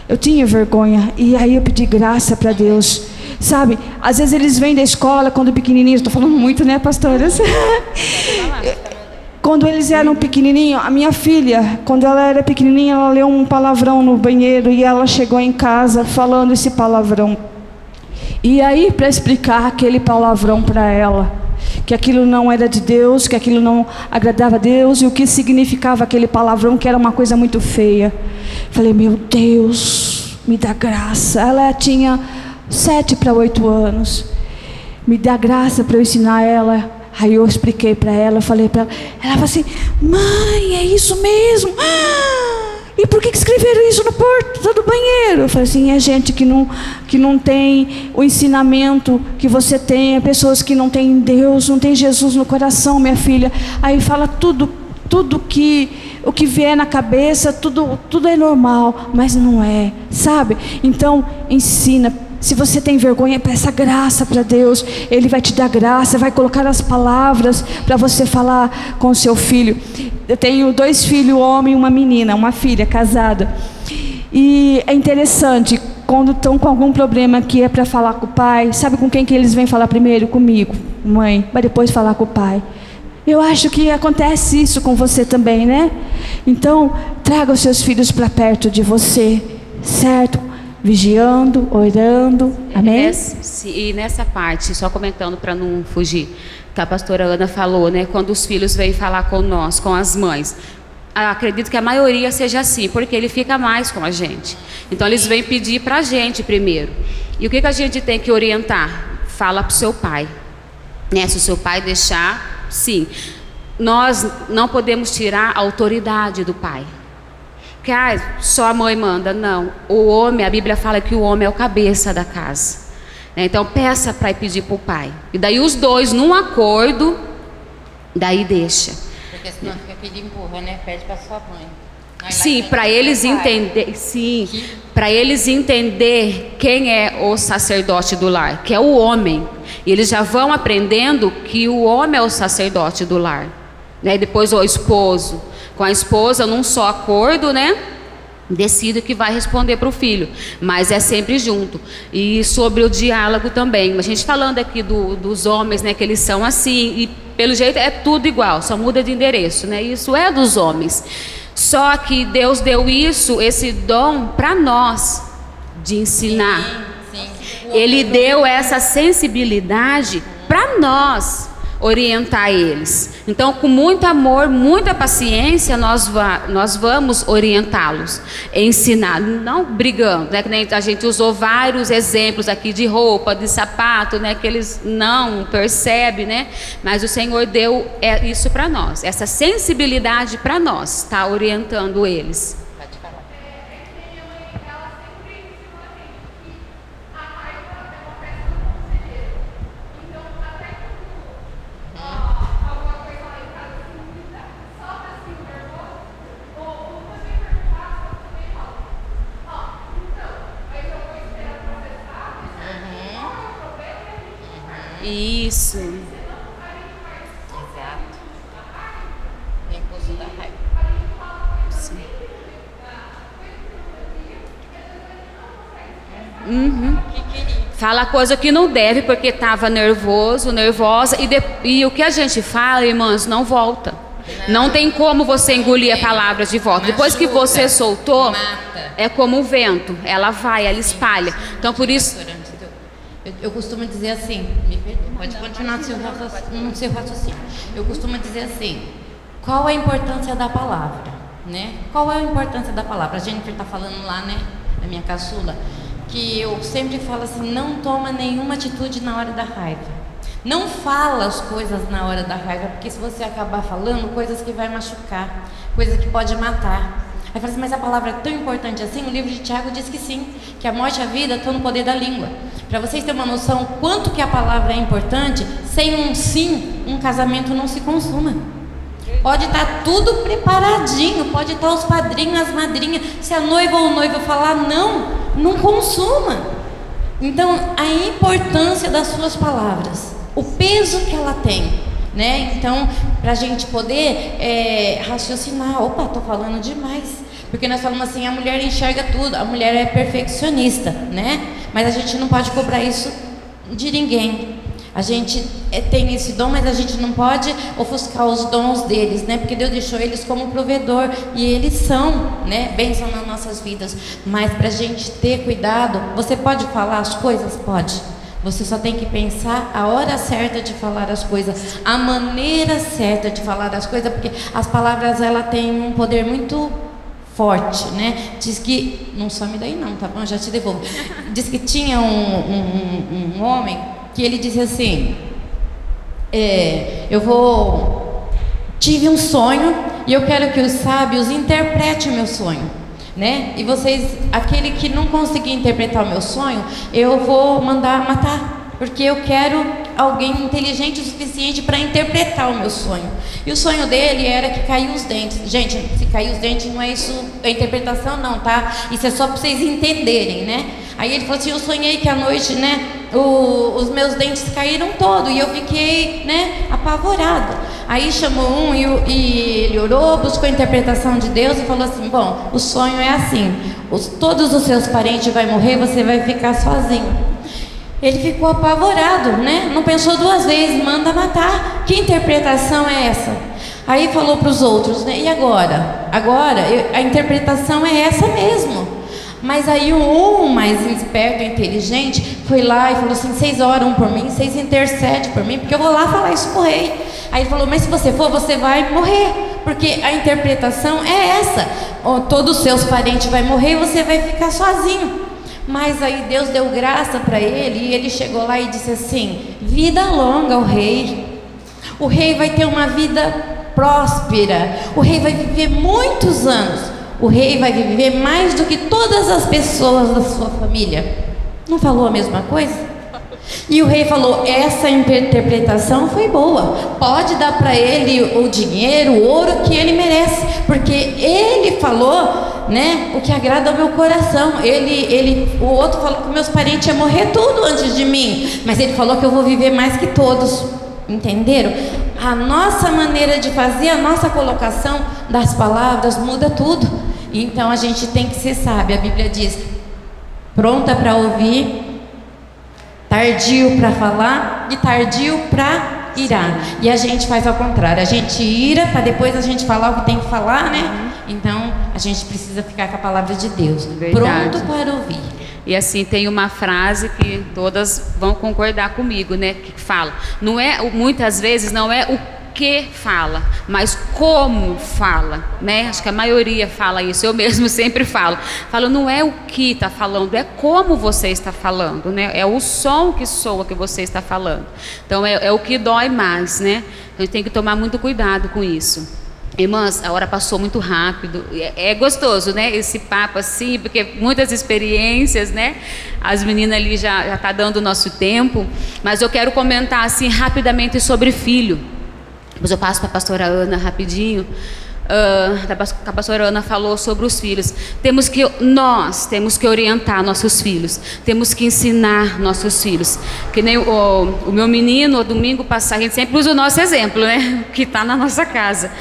Eu tinha vergonha e aí eu pedi graça para Deus. Sabe, às vezes eles vêm da escola quando pequenininhos, estou falando muito, né, pastoras? quando eles eram pequenininhos, a minha filha, quando ela era pequenininha, ela leu um palavrão no banheiro e ela chegou em casa falando esse palavrão. E aí, para explicar aquele palavrão para ela, que aquilo não era de Deus, que aquilo não agradava a Deus e o que significava aquele palavrão, que era uma coisa muito feia. Falei, meu Deus, me dá graça. Ela tinha sete para oito anos. Me dá graça para eu ensinar ela. Aí eu expliquei para ela, falei para ela. Ela falou assim: Mãe, é isso mesmo. Ah, e por que escreveram isso no porto do banheiro? Eu falei assim: é gente que não, que não tem o ensinamento que você tem, é pessoas que não têm Deus, não tem Jesus no coração, minha filha. Aí fala tudo, tudo que o que vier na cabeça, tudo, tudo é normal, mas não é, sabe? Então ensina se você tem vergonha, peça graça para Deus. Ele vai te dar graça, vai colocar as palavras para você falar com seu filho. Eu tenho dois filhos, um homem e uma menina, uma filha casada. E é interessante, quando estão com algum problema que é para falar com o pai, sabe com quem que eles vêm falar primeiro? Comigo, mãe, para depois falar com o pai. Eu acho que acontece isso com você também, né? Então, traga os seus filhos para perto de você, certo? Vigiando, orando. Amém? E nessa parte, só comentando para não fugir, que a pastora Ana falou, né? Quando os filhos vêm falar com nós, com as mães. Acredito que a maioria seja assim, porque ele fica mais com a gente. Então eles vêm pedir para a gente primeiro. E o que, que a gente tem que orientar? Fala para o seu pai. Né? Se o seu pai deixar, sim. Nós não podemos tirar a autoridade do pai. Que ah, só a mãe manda. Não. O homem, a Bíblia fala que o homem é o cabeça da casa. Né? Então peça para pedir para o pai. E daí os dois, num acordo, daí deixa. Porque senão fica pedindo empurra, né? Pede para sua mãe. Sim, para eles entender, sim, para eles entender quem é o sacerdote do lar, que é o homem. E eles já vão aprendendo que o homem é o sacerdote do lar, né? E depois o esposo, com a esposa num só acordo, né? Decide que vai responder para o filho, mas é sempre junto. E sobre o diálogo também. A gente falando aqui do, dos homens, né? Que eles são assim e pelo jeito é tudo igual, só muda de endereço, né? Isso é dos homens. Só que Deus deu isso, esse dom para nós de ensinar. Sim, sim. Ele deu essa sensibilidade para nós orientar eles. Então, com muito amor, muita paciência, nós, va nós vamos orientá-los, ensinar, não brigando, né? A gente usou vários exemplos aqui de roupa, de sapato, né? Que eles não percebem, né? Mas o Senhor deu é, isso para nós, essa sensibilidade para nós, está orientando eles. Isso. Exato. Impulso da raiva. Sim. Uhum. Fala coisa que não deve porque estava nervoso, nervosa e, de, e o que a gente fala, irmãs, não volta. Não, não tem como você engolir a palavra de volta. Machuca, Depois que você soltou, mata. é como o vento, ela vai, ela espalha. Então por isso eu, eu, costumo dizer assim, me perdoe, pode continuar no seu, raciocínio, no seu raciocínio. Eu costumo dizer assim, qual a importância da palavra? Né? Qual é a importância da palavra? A gente está falando lá, né, na minha caçula, que eu sempre falo assim, não toma nenhuma atitude na hora da raiva. Não fala as coisas na hora da raiva, porque se você acabar falando, coisas que vai machucar, coisas que pode matar. Aí fala assim, mas a palavra é tão importante assim? O livro de Tiago diz que sim, que a morte e a vida estão no poder da língua. Para vocês terem uma noção quanto que a palavra é importante, sem um sim, um casamento não se consuma. Pode estar tá tudo preparadinho, pode estar tá os padrinhos, as madrinhas. Se a noiva ou o noivo falar não, não consuma. Então, a importância das suas palavras, o peso que ela tem. Né? Então, para a gente poder é, raciocinar, opa, estou falando demais. Porque nós falamos assim, a mulher enxerga tudo, a mulher é perfeccionista, né? Mas a gente não pode cobrar isso de ninguém. A gente é, tem esse dom, mas a gente não pode ofuscar os dons deles, né? Porque Deus deixou eles como provedor e eles são, né? Bênção nas nossas vidas. Mas para a gente ter cuidado, você pode falar as coisas? Pode. Você só tem que pensar a hora certa de falar as coisas, a maneira certa de falar as coisas, porque as palavras ela têm um poder muito forte, né? Diz que não some daí não, tá bom? Já te devolvo. Diz que tinha um, um, um homem que ele disse assim: é, eu vou tive um sonho e eu quero que os sábios interpretem o meu sonho né? E vocês, aquele que não conseguir interpretar o meu sonho, eu vou mandar matar, porque eu quero alguém inteligente o suficiente para interpretar o meu sonho. E o sonho dele era que caiu os dentes. Gente, se cair os dentes não é isso a interpretação não, tá? Isso é só para vocês entenderem, né? Aí ele falou assim: Eu sonhei que à noite, né, o, os meus dentes caíram todo e eu fiquei, né, apavorado. Aí chamou um e, e, ele orou, buscou a interpretação de Deus e falou assim: Bom, o sonho é assim: os, todos os seus parentes vão morrer, você vai ficar sozinho. Ele ficou apavorado, né? Não pensou duas vezes, manda matar. Que interpretação é essa? Aí falou para os outros, né? E agora? Agora, eu, a interpretação é essa mesmo. Mas aí um mais esperto, inteligente, foi lá e falou assim: vocês oram por mim, vocês intercedem por mim, porque eu vou lá falar isso pro rei. Aí ele falou: mas se você for, você vai morrer, porque a interpretação é essa: todos os seus parentes vão morrer e você vai ficar sozinho. Mas aí Deus deu graça para ele e ele chegou lá e disse assim: vida longa ao rei. O rei vai ter uma vida próspera. O rei vai viver muitos anos. O rei vai viver mais do que todas as pessoas da sua família. Não falou a mesma coisa? E o rei falou: essa interpretação foi boa. Pode dar para ele o dinheiro, o ouro que ele merece, porque ele falou, né, o que agrada ao meu coração. Ele, ele, o outro falou que meus parentes iam morrer tudo antes de mim, mas ele falou que eu vou viver mais que todos. Entenderam? A nossa maneira de fazer, a nossa colocação das palavras muda tudo. Então a gente tem que ser sábio. A Bíblia diz: pronta para ouvir, tardio para falar e tardio para irar. E a gente faz ao contrário, a gente ira para depois a gente falar o que tem que falar, né? Então a gente precisa ficar com a palavra de Deus, Verdade. pronto para ouvir. E assim tem uma frase que todas vão concordar comigo, né? Que fala, não é muitas vezes não é o que fala, mas como fala, né? Acho que a maioria fala isso, eu mesmo sempre falo. Falo, não é o que está falando, é como você está falando, né? É o som que soa que você está falando. Então é, é o que dói mais, né? A gente tem que tomar muito cuidado com isso. Irmãs, a hora passou muito rápido. É, é gostoso, né? Esse papo assim, porque muitas experiências, né? As meninas ali já já tá dando o nosso tempo, mas eu quero comentar assim rapidamente sobre filho. Depois eu passo para a pastora Ana rapidinho. Uh, a pastora Ana falou sobre os filhos. Temos que nós temos que orientar nossos filhos, temos que ensinar nossos filhos. Que nem o, o meu menino, domingo passado, a gente sempre usa o nosso exemplo, né? Que está na nossa casa.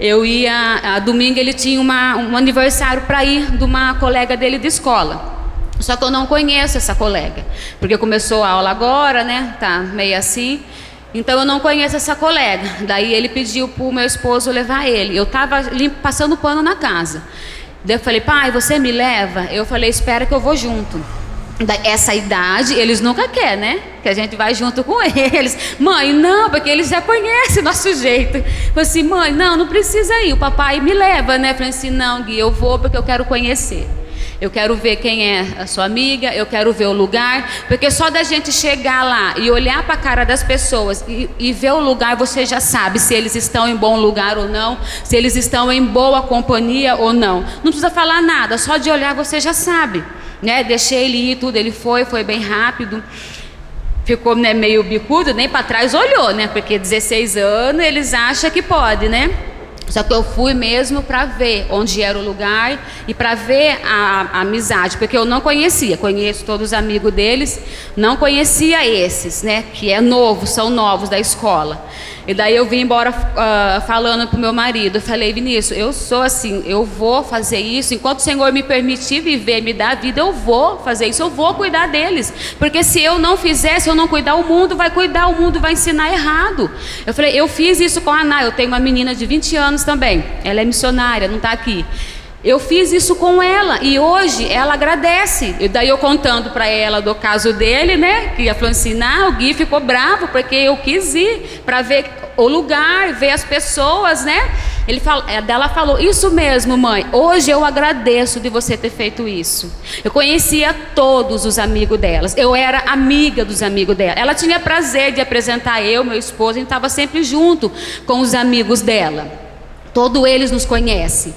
Eu ia, a domingo ele tinha uma, um aniversário para ir de uma colega dele de escola. Só que eu não conheço essa colega, porque começou a aula agora, né? Tá meio assim. Então eu não conheço essa colega. Daí ele pediu para o meu esposo levar ele. Eu estava passando pano na casa. Daí eu falei, pai, você me leva? Eu falei, espera que eu vou junto. Essa idade, eles nunca querem, né? Que a gente vai junto com eles. Mãe, não, porque eles já conhecem nosso jeito. Falei assim, mãe, não, não precisa ir. O papai me leva, né? Falei assim, não, Gui, eu vou porque eu quero conhecer. Eu quero ver quem é a sua amiga, eu quero ver o lugar, porque só da gente chegar lá e olhar para a cara das pessoas e, e, ver o lugar, você já sabe se eles estão em bom lugar ou não, se eles estão em boa companhia ou não. Não precisa falar nada, só de olhar você já sabe. Né? Deixei ele ir, tudo, ele foi, foi bem rápido ficou né, meio bicudo, nem para trás olhou, né? Porque 16 anos eles acham que pode, né? Só que eu fui mesmo para ver onde era o lugar e para ver a, a, amizade, porque eu não conhecia. Conheço todos os amigos deles, não conhecia esses, né? Que é novo, são novos da escola. E daí eu vim embora uh, falando pro meu marido. Eu falei, Vinícius, eu sou assim, eu vou fazer isso. Enquanto o Senhor me permitir viver, me dar vida, eu vou fazer isso, eu vou cuidar deles. Porque se eu não fizer, se eu não cuidar, o mundo vai cuidar, o mundo vai ensinar errado. Eu falei, eu fiz isso com a Ana. Eu tenho uma menina de 20 anos também. Ela é missionária, não está aqui. Eu fiz isso com ela e hoje ela agradece. E daí eu contando para ela do caso dele, né? Que ela falou assim: não, o Gui ficou bravo porque eu quis ir para ver o lugar, ver as pessoas, né? Ele fala, é, dela falou: Isso mesmo, mãe. Hoje eu agradeço de você ter feito isso. Eu conhecia todos os amigos delas. Eu era amiga dos amigos dela. Ela tinha prazer de apresentar eu, meu esposo. A gente estava sempre junto com os amigos dela. Todos eles nos conhecem.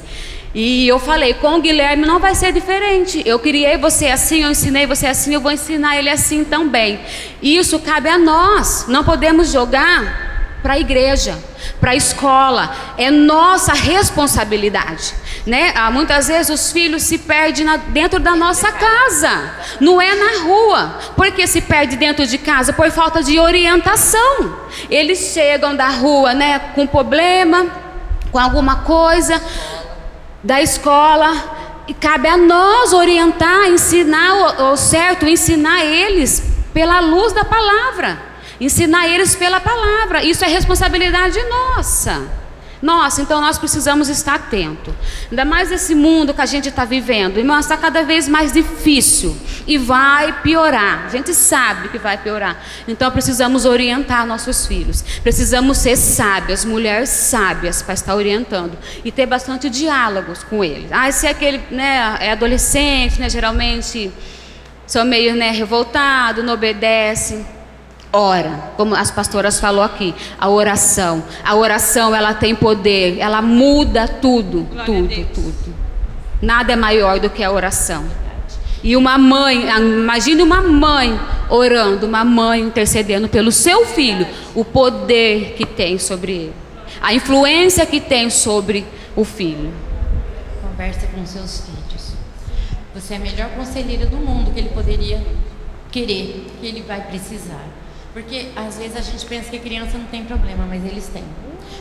E eu falei, com o Guilherme não vai ser diferente. Eu criei você assim, eu ensinei você assim, eu vou ensinar ele assim também. Isso cabe a nós. Não podemos jogar para a igreja, para a escola. É nossa responsabilidade. Né? Ah, muitas vezes os filhos se perdem dentro da nossa casa, não é na rua. Por que se perde dentro de casa? Por falta de orientação. Eles chegam da rua né, com problema, com alguma coisa da escola e cabe a nós orientar, ensinar o, certo, ensinar eles pela luz da palavra, ensinar eles pela palavra. Isso é responsabilidade nossa. Nossa, então nós precisamos estar atentos. Ainda mais nesse mundo que a gente está vivendo. Irmão, está cada vez mais difícil e vai piorar. A gente sabe que vai piorar. Então precisamos orientar nossos filhos. Precisamos ser sábias, mulheres sábias para estar orientando e ter bastante diálogos com eles. Ah, se é aquele né, é adolescente, né, geralmente são meio né, revoltado, não obedece ora, como as pastoras falou aqui, a oração. A oração ela tem poder, ela muda tudo, Glória tudo, tudo. Nada é maior do que a oração. E uma mãe, imagine uma mãe orando, uma mãe intercedendo pelo seu filho, o poder que tem sobre ele, a influência que tem sobre o filho. Converse com seus filhos. Você é a melhor conselheira do mundo que ele poderia querer, que ele vai precisar. Porque às vezes a gente pensa que criança não tem problema, mas eles têm.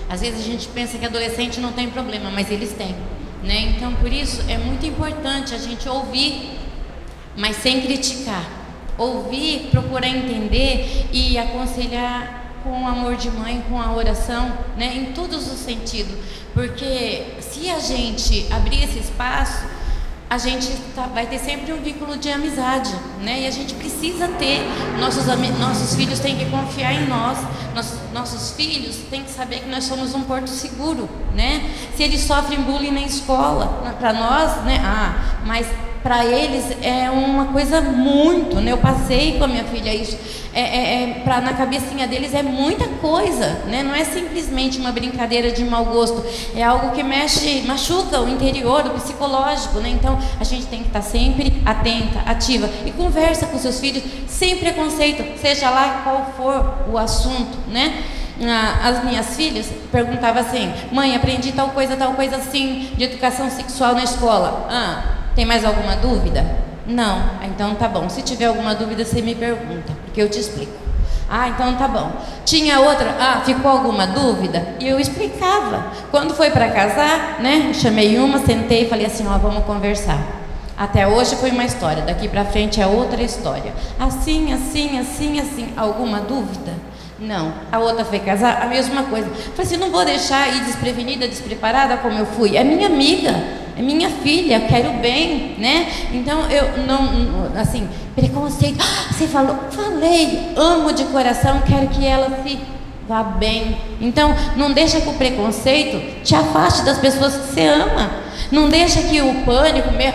Às vezes a gente pensa que adolescente não tem problema, mas eles têm. Né? Então, por isso é muito importante a gente ouvir, mas sem criticar. Ouvir, procurar entender e aconselhar com o amor de mãe, com a oração, né? em todos os sentidos. Porque se a gente abrir esse espaço, a gente tá, vai ter sempre um vínculo de amizade, né? E a gente precisa ter, nossos, nossos filhos têm que confiar em nós, nossos, nossos filhos têm que saber que nós somos um porto seguro, né? Se eles sofrem bullying na escola, para nós, né? Ah, mas para eles é uma coisa muito, né? Eu passei com a minha filha isso. É, é, é pra, na cabecinha deles é muita coisa, né? Não é simplesmente uma brincadeira de mau gosto, é algo que mexe, machuca o interior, o psicológico, né? Então a gente tem que estar sempre atenta, ativa e conversa com seus filhos sem preconceito, seja lá qual for o assunto, né? as minhas filhas perguntavam assim: mãe, aprendi tal coisa, tal coisa assim de educação sexual na escola. Ah, tem mais alguma dúvida? Não. Então tá bom. Se tiver alguma dúvida, você me pergunta, porque eu te explico. Ah, então tá bom. Tinha outra? Ah, ficou alguma dúvida? E eu explicava. Quando foi para casar, né? Chamei uma, sentei e falei assim: ó, vamos conversar. Até hoje foi uma história, daqui para frente é outra história. Assim, assim, assim, assim. Alguma dúvida? Não. A outra foi casar, a mesma coisa. Falei assim: não vou deixar ir desprevenida, despreparada como eu fui. É minha amiga é minha filha, quero bem, né? Então eu não, assim, preconceito. Ah, você falou, falei, amo de coração, quero que ela se vá bem. Então não deixa que o preconceito te afaste das pessoas que você ama. Não deixa que o pânico, né,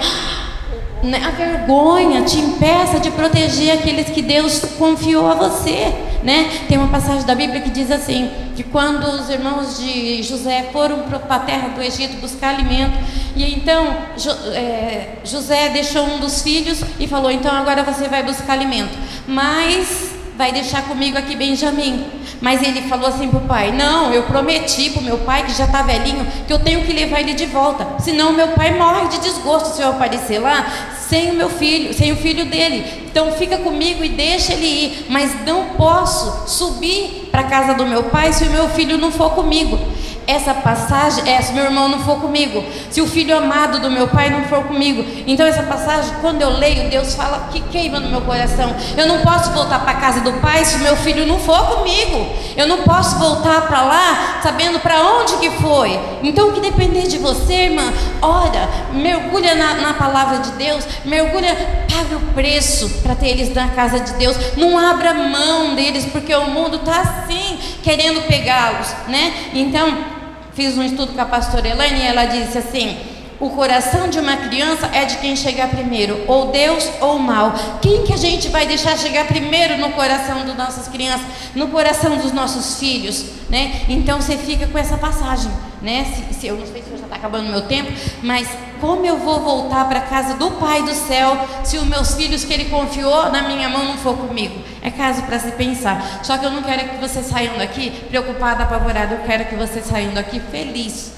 a vergonha te impeça de proteger aqueles que Deus confiou a você. Né? Tem uma passagem da Bíblia que diz assim: que quando os irmãos de José foram para a terra do Egito buscar alimento, e então jo, é, José deixou um dos filhos e falou: então agora você vai buscar alimento, mas vai deixar comigo aqui Benjamim. Mas ele falou assim para o pai: Não, eu prometi para o meu pai, que já está velhinho, que eu tenho que levar ele de volta. Senão meu pai morre de desgosto se eu aparecer lá sem o meu filho, sem o filho dele. Então fica comigo e deixa ele ir. Mas não posso subir para a casa do meu pai se o meu filho não for comigo essa passagem é se meu irmão não for comigo, se o filho amado do meu pai não for comigo. Então essa passagem, quando eu leio, Deus fala que queima no meu coração. Eu não posso voltar para a casa do pai se meu filho não for comigo. Eu não posso voltar para lá sabendo para onde que foi. Então o que depender de você, irmã, ora, mergulha na, na palavra de Deus, mergulha, paga o preço para ter eles na casa de Deus. Não abra mão deles, porque o mundo está assim, querendo pegá-los, né? Então Fiz um estudo com a pastora Elaine e ela disse assim: o coração de uma criança é de quem chegar primeiro, ou Deus ou mal. Quem que a gente vai deixar chegar primeiro no coração das nossas crianças, no coração dos nossos filhos, né? Então você fica com essa passagem, né? Se, se eu não sei se já está acabando meu tempo, mas como eu vou voltar para a casa do Pai do céu se os meus filhos que Ele confiou na minha mão não for comigo? É caso para se pensar. Só que eu não quero que você saiam daqui preocupada, apavorada. Eu quero que você saiam daqui feliz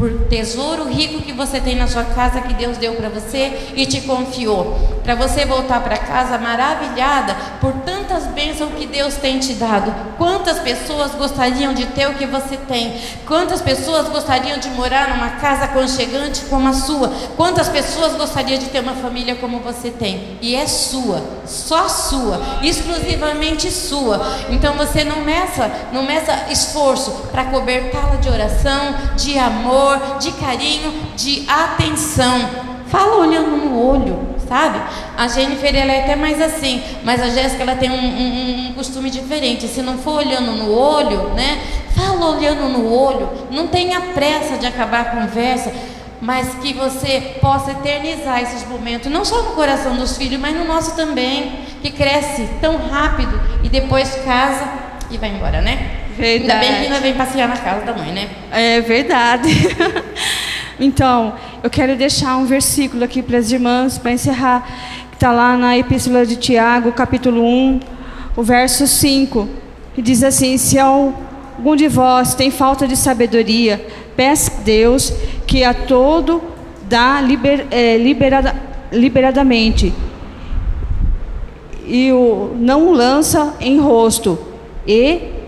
por tesouro rico que você tem na sua casa que Deus deu para você e te confiou. Para você voltar para casa maravilhada por tantas bênçãos que Deus tem te dado. Quantas pessoas gostariam de ter o que você tem? Quantas pessoas gostariam de morar numa casa aconchegante como a sua? Quantas pessoas gostariam de ter uma família como você tem? E é sua, só sua, exclusivamente sua. Então você não meça, não meça esforço para cobertá-la de oração, de amor, de carinho, de atenção. Fala olhando no olho, sabe? A Jennifer ela é até mais assim, mas a Jéssica ela tem um, um, um, costume diferente. Se não for olhando no olho, né? Fala olhando no olho. Não tenha pressa de acabar a conversa, mas que você possa eternizar esses momentos, não só no coração dos filhos, mas no nosso também, que cresce tão rápido e depois casa e vai embora, né? Verdade. Ainda bem que ainda vem passear na casa da mãe, né? É verdade. então, eu quero deixar um versículo aqui para as irmãs, para encerrar, que está lá na Epístola de Tiago, capítulo 1, o verso 5, que diz assim: Se algum de vós tem falta de sabedoria, peça a Deus que a todo dá liber, é, liberada, liberadamente e o não lança em rosto e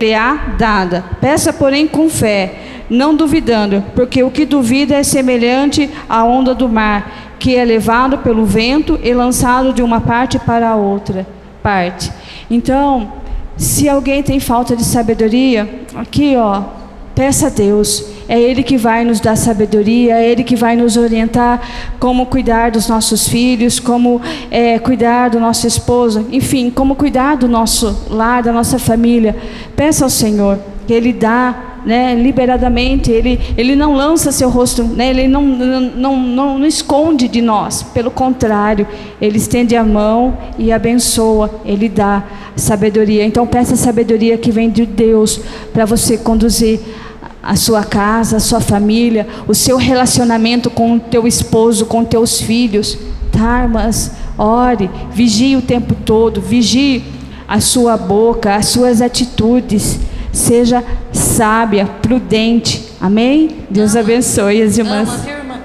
será dada. Peça, porém, com fé não duvidando, porque o que duvida é semelhante à onda do mar, que é levado pelo vento e lançado de uma parte para a outra parte. Então, se alguém tem falta de sabedoria, aqui ó, peça a Deus. É Ele que vai nos dar sabedoria, é Ele que vai nos orientar como cuidar dos nossos filhos, como é, cuidar do nosso esposo, enfim, como cuidar do nosso lar, da nossa família. Peça ao Senhor que Ele dá né, liberadamente, ele, ele não lança seu rosto, né, ele não, não, não, não esconde de nós, pelo contrário, ele estende a mão e abençoa, ele dá sabedoria. Então, peça a sabedoria que vem de Deus para você conduzir a sua casa, a sua família, o seu relacionamento com o teu esposo, com teus filhos. Tá, mas ore, vigie o tempo todo, vigie a sua boca, as suas atitudes Seja sábia, prudente. Amém? Deus ama, abençoe as irmãs. Ama, irmã?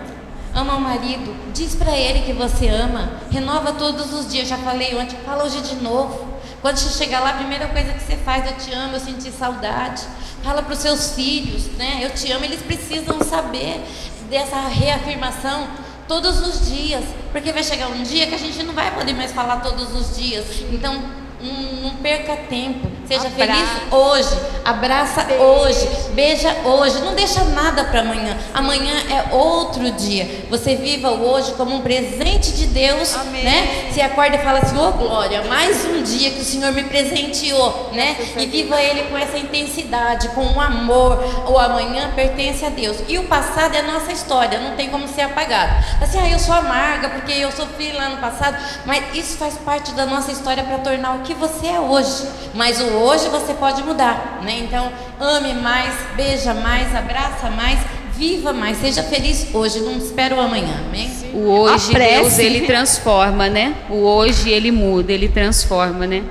Ama o marido. Diz para ele que você ama. Renova todos os dias. Já falei ontem, fala hoje de novo. Quando você chegar lá, a primeira coisa que você faz, eu te amo, eu senti saudade. Fala para os seus filhos, né? Eu te amo. Eles precisam saber dessa reafirmação todos os dias, porque vai chegar um dia que a gente não vai poder mais falar todos os dias. Então, não, perca tempo. Seja Abraça. feliz hoje. Abraça Beijo. hoje. Beija hoje. Não deixa nada para amanhã. Amanhã é outro dia. Você viva o hoje como um presente de Deus, Amém. né? Se acorda e fala assim: "Ô oh, glória, mais um dia que o Senhor me presenteou", né? E viva ele com essa intensidade, com o amor. O amanhã pertence a Deus. E o passado é a nossa história, não tem como ser apagado. Assim: "Ah, eu sou amarga porque eu sofri lá no passado", mas isso faz parte da nossa história para tornar o que você é hoje. Mas o hoje você pode mudar, né? Então, ame mais, beija mais, abraça mais, viva mais, seja feliz hoje, não espera o amanhã, amém? O hoje Deus ele transforma, né? O hoje ele muda, ele transforma, né?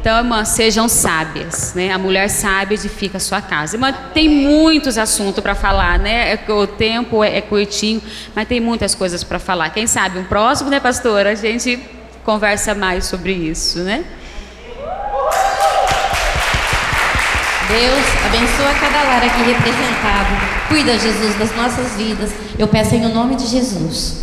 Então, irmã, sejam sábias, né? A mulher sábia edifica a sua casa. Irmã, tem muitos assuntos para falar, né? É o tempo é, é curtinho, mas tem muitas coisas para falar. Quem sabe um próximo, né, pastora? A gente conversa mais sobre isso, né? Deus abençoa cada lar aqui representado. Cuida, Jesus, das nossas vidas. Eu peço em nome de Jesus.